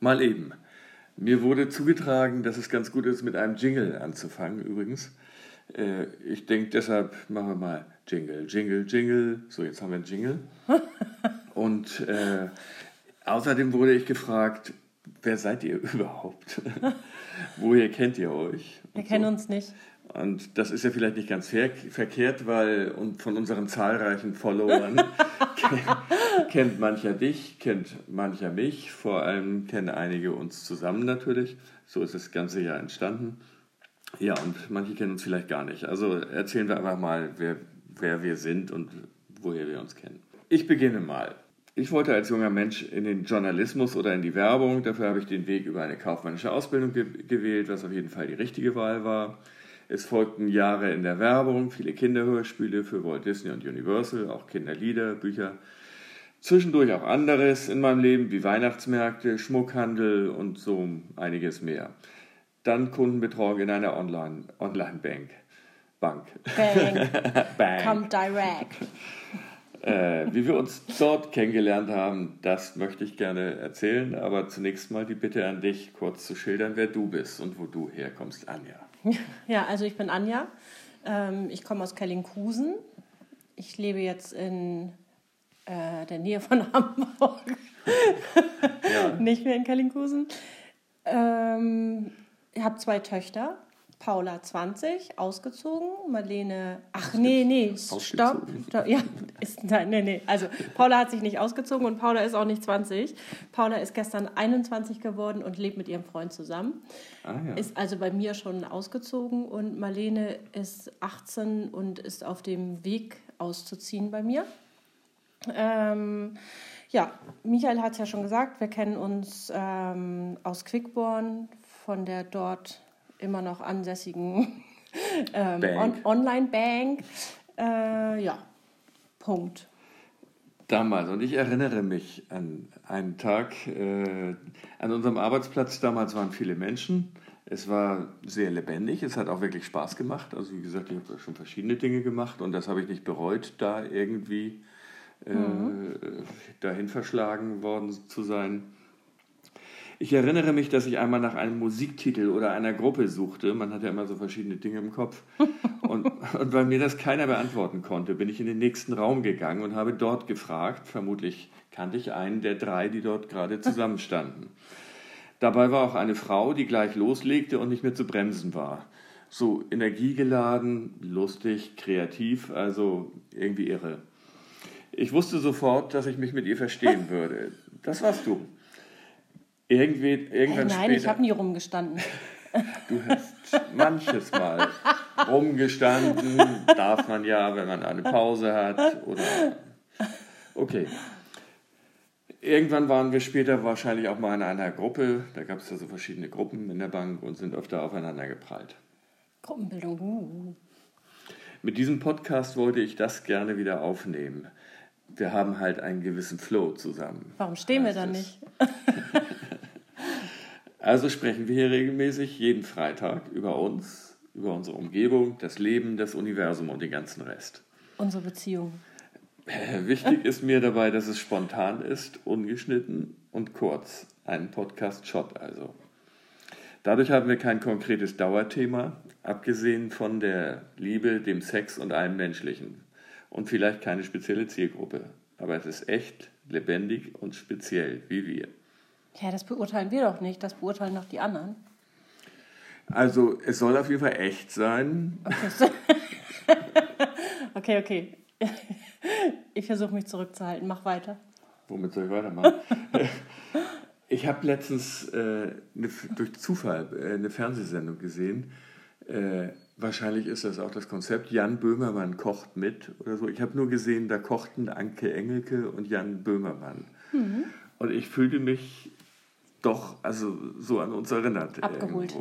Mal eben. Mir wurde zugetragen, dass es ganz gut ist, mit einem Jingle anzufangen, übrigens. Äh, ich denke, deshalb machen wir mal Jingle, Jingle, Jingle. So, jetzt haben wir einen Jingle. Und äh, außerdem wurde ich gefragt, wer seid ihr überhaupt? Woher kennt ihr euch? Wir kennen so. uns nicht. Und das ist ja vielleicht nicht ganz ver verkehrt, weil und von unseren zahlreichen Followern kennt mancher dich, kennt mancher mich, vor allem kennen einige uns zusammen natürlich. So ist das Ganze ja entstanden. Ja, und manche kennen uns vielleicht gar nicht. Also erzählen wir einfach mal, wer, wer wir sind und woher wir uns kennen. Ich beginne mal. Ich wollte als junger Mensch in den Journalismus oder in die Werbung. Dafür habe ich den Weg über eine kaufmännische Ausbildung ge gewählt, was auf jeden Fall die richtige Wahl war. Es folgten Jahre in der Werbung, viele Kinderhörspiele für Walt Disney und Universal, auch Kinderlieder, Bücher. Zwischendurch auch anderes in meinem Leben, wie Weihnachtsmärkte, Schmuckhandel und so einiges mehr. Dann Kundenbetreuung in einer Online-Bank. Online Bank. Bank. Bank. Come direct. Äh, wie wir uns dort kennengelernt haben, das möchte ich gerne erzählen. Aber zunächst mal die Bitte an dich, kurz zu schildern, wer du bist und wo du herkommst, Anja. Ja, also ich bin Anja. Ähm, ich komme aus Kellinghusen. Ich lebe jetzt in äh, der Nähe von Hamburg. ja. Nicht mehr in Kellinghusen. Ähm, ich habe zwei Töchter. Paula 20, ausgezogen. Marlene, ach nee, nee, stopp. stopp. Ja, ist, nein, nee, nee. Also Paula hat sich nicht ausgezogen und Paula ist auch nicht 20. Paula ist gestern 21 geworden und lebt mit ihrem Freund zusammen. Ah, ja. Ist also bei mir schon ausgezogen und Marlene ist 18 und ist auf dem Weg auszuziehen bei mir. Ähm, ja, Michael hat es ja schon gesagt, wir kennen uns ähm, aus Quickborn von der dort immer noch ansässigen ähm, On Online-Bank. Äh, ja, Punkt. Damals, und ich erinnere mich an einen Tag äh, an unserem Arbeitsplatz. Damals waren viele Menschen. Es war sehr lebendig. Es hat auch wirklich Spaß gemacht. Also, wie gesagt, ich habe schon verschiedene Dinge gemacht und das habe ich nicht bereut, da irgendwie äh, mhm. dahin verschlagen worden zu sein. Ich erinnere mich, dass ich einmal nach einem Musiktitel oder einer Gruppe suchte. Man hat ja immer so verschiedene Dinge im Kopf. Und, und weil mir das keiner beantworten konnte, bin ich in den nächsten Raum gegangen und habe dort gefragt. Vermutlich kannte ich einen der drei, die dort gerade zusammenstanden. Dabei war auch eine Frau, die gleich loslegte und nicht mehr zu bremsen war. So energiegeladen, lustig, kreativ, also irgendwie irre. Ich wusste sofort, dass ich mich mit ihr verstehen würde. Das warst du. Irgendwie, irgendwann hey, nein, später, ich habe nie rumgestanden. Du hast manches Mal rumgestanden, darf man ja, wenn man eine Pause hat. Oder okay. Irgendwann waren wir später wahrscheinlich auch mal in einer Gruppe. Da gab es ja so verschiedene Gruppen in der Bank und sind öfter aufeinander geprallt. Gruppenbildung. Uh. Mit diesem Podcast wollte ich das gerne wieder aufnehmen. Wir haben halt einen gewissen Flow zusammen. Warum stehen wir dann nicht? Also sprechen wir hier regelmäßig jeden Freitag über uns, über unsere Umgebung, das Leben, das Universum und den ganzen Rest. Unsere Beziehung. Äh, wichtig ist mir dabei, dass es spontan ist, ungeschnitten und kurz. Ein Podcast-Shot also. Dadurch haben wir kein konkretes Dauerthema, abgesehen von der Liebe, dem Sex und allem Menschlichen. Und vielleicht keine spezielle Zielgruppe. Aber es ist echt, lebendig und speziell, wie wir. Ja, das beurteilen wir doch nicht, das beurteilen doch die anderen. Also es soll auf jeden Fall echt sein. Okay, okay. okay. Ich versuche mich zurückzuhalten. Mach weiter. Womit soll ich weitermachen? ich habe letztens äh, eine, durch Zufall äh, eine Fernsehsendung gesehen. Äh, wahrscheinlich ist das auch das Konzept. Jan Böhmermann kocht mit oder so. Ich habe nur gesehen, da kochten Anke Engelke und Jan Böhmermann. Mhm. Und ich fühlte mich doch also so an uns erinnert. Abgeholt.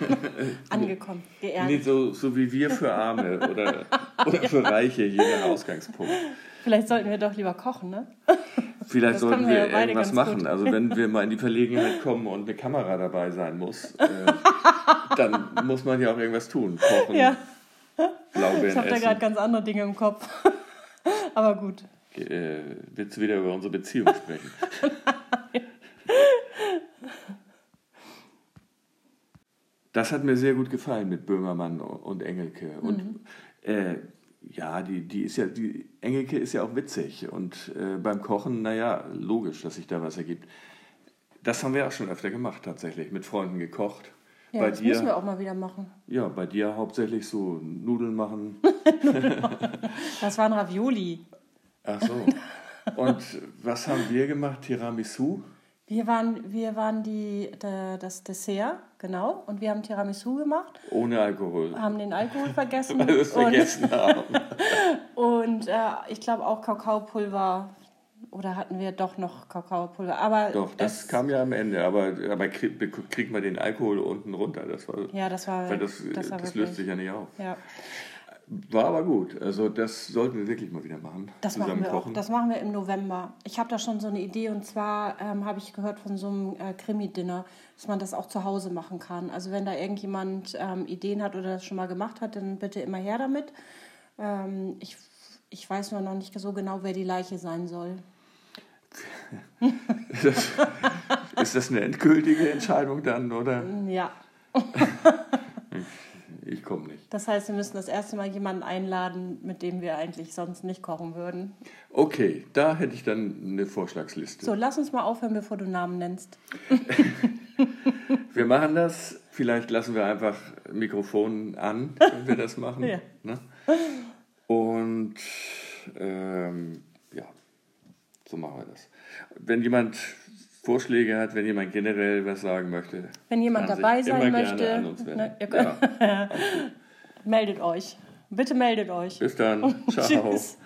Angekommen, geerdet. Nee, so, so wie wir für Arme oder, oder ja. für Reiche, jeder Ausgangspunkt. Vielleicht sollten wir doch lieber kochen, ne? Vielleicht das sollten wir, wir irgendwas machen. Gut. Also wenn wir mal in die Verlegenheit kommen und eine Kamera dabei sein muss, äh, dann muss man ja auch irgendwas tun. Kochen, ja. Blaubeeren Ich habe da gerade ganz andere Dinge im Kopf. Aber gut. Äh, willst du wieder über unsere Beziehung sprechen? Das hat mir sehr gut gefallen mit Böhmermann und Engelke. Und mhm. äh, ja, die, die ist ja, die Engelke ist ja auch witzig. Und äh, beim Kochen, naja, logisch, dass sich da was ergibt. Das haben wir auch schon öfter gemacht, tatsächlich, mit Freunden gekocht. Ja, bei das dir, müssen wir auch mal wieder machen. Ja, bei dir hauptsächlich so Nudeln machen. das waren Ravioli. Ach so. Und was haben wir gemacht? Tiramisu? Wir waren, wir waren die, der, das Dessert, genau. Und wir haben Tiramisu gemacht. Ohne Alkohol. Haben den Alkohol vergessen. Weil wir es vergessen haben. und äh, ich glaube auch Kakaopulver oder hatten wir doch noch Kakaopulver? Aber doch, das kam ja am Ende. Aber, aber kriegt krieg man den Alkohol unten runter? Das war, ja, das war. Weil das, das, das löst sich ja nicht auf. Ja. War aber gut. Also das sollten wir wirklich mal wieder machen. Das machen wir kochen. auch. Das machen wir im November. Ich habe da schon so eine Idee und zwar ähm, habe ich gehört von so einem äh, Krimi-Dinner, dass man das auch zu Hause machen kann. Also wenn da irgendjemand ähm, Ideen hat oder das schon mal gemacht hat, dann bitte immer her damit. Ähm, ich, ich weiß nur noch nicht so genau, wer die Leiche sein soll. das, ist das eine endgültige Entscheidung dann, oder? Ja. ich, komme nicht. Das heißt, wir müssen das erste Mal jemanden einladen, mit dem wir eigentlich sonst nicht kochen würden. Okay, da hätte ich dann eine Vorschlagsliste. So, lass uns mal aufhören, bevor du Namen nennst. wir machen das. Vielleicht lassen wir einfach Mikrofon an, wenn wir das machen. ja. Ne? Und ähm, so machen wir das. Wenn jemand Vorschläge hat, wenn jemand generell was sagen möchte. Wenn jemand dabei sein möchte, ne, ja. meldet euch. Bitte meldet euch. Bis dann. Ciao. Tschüss.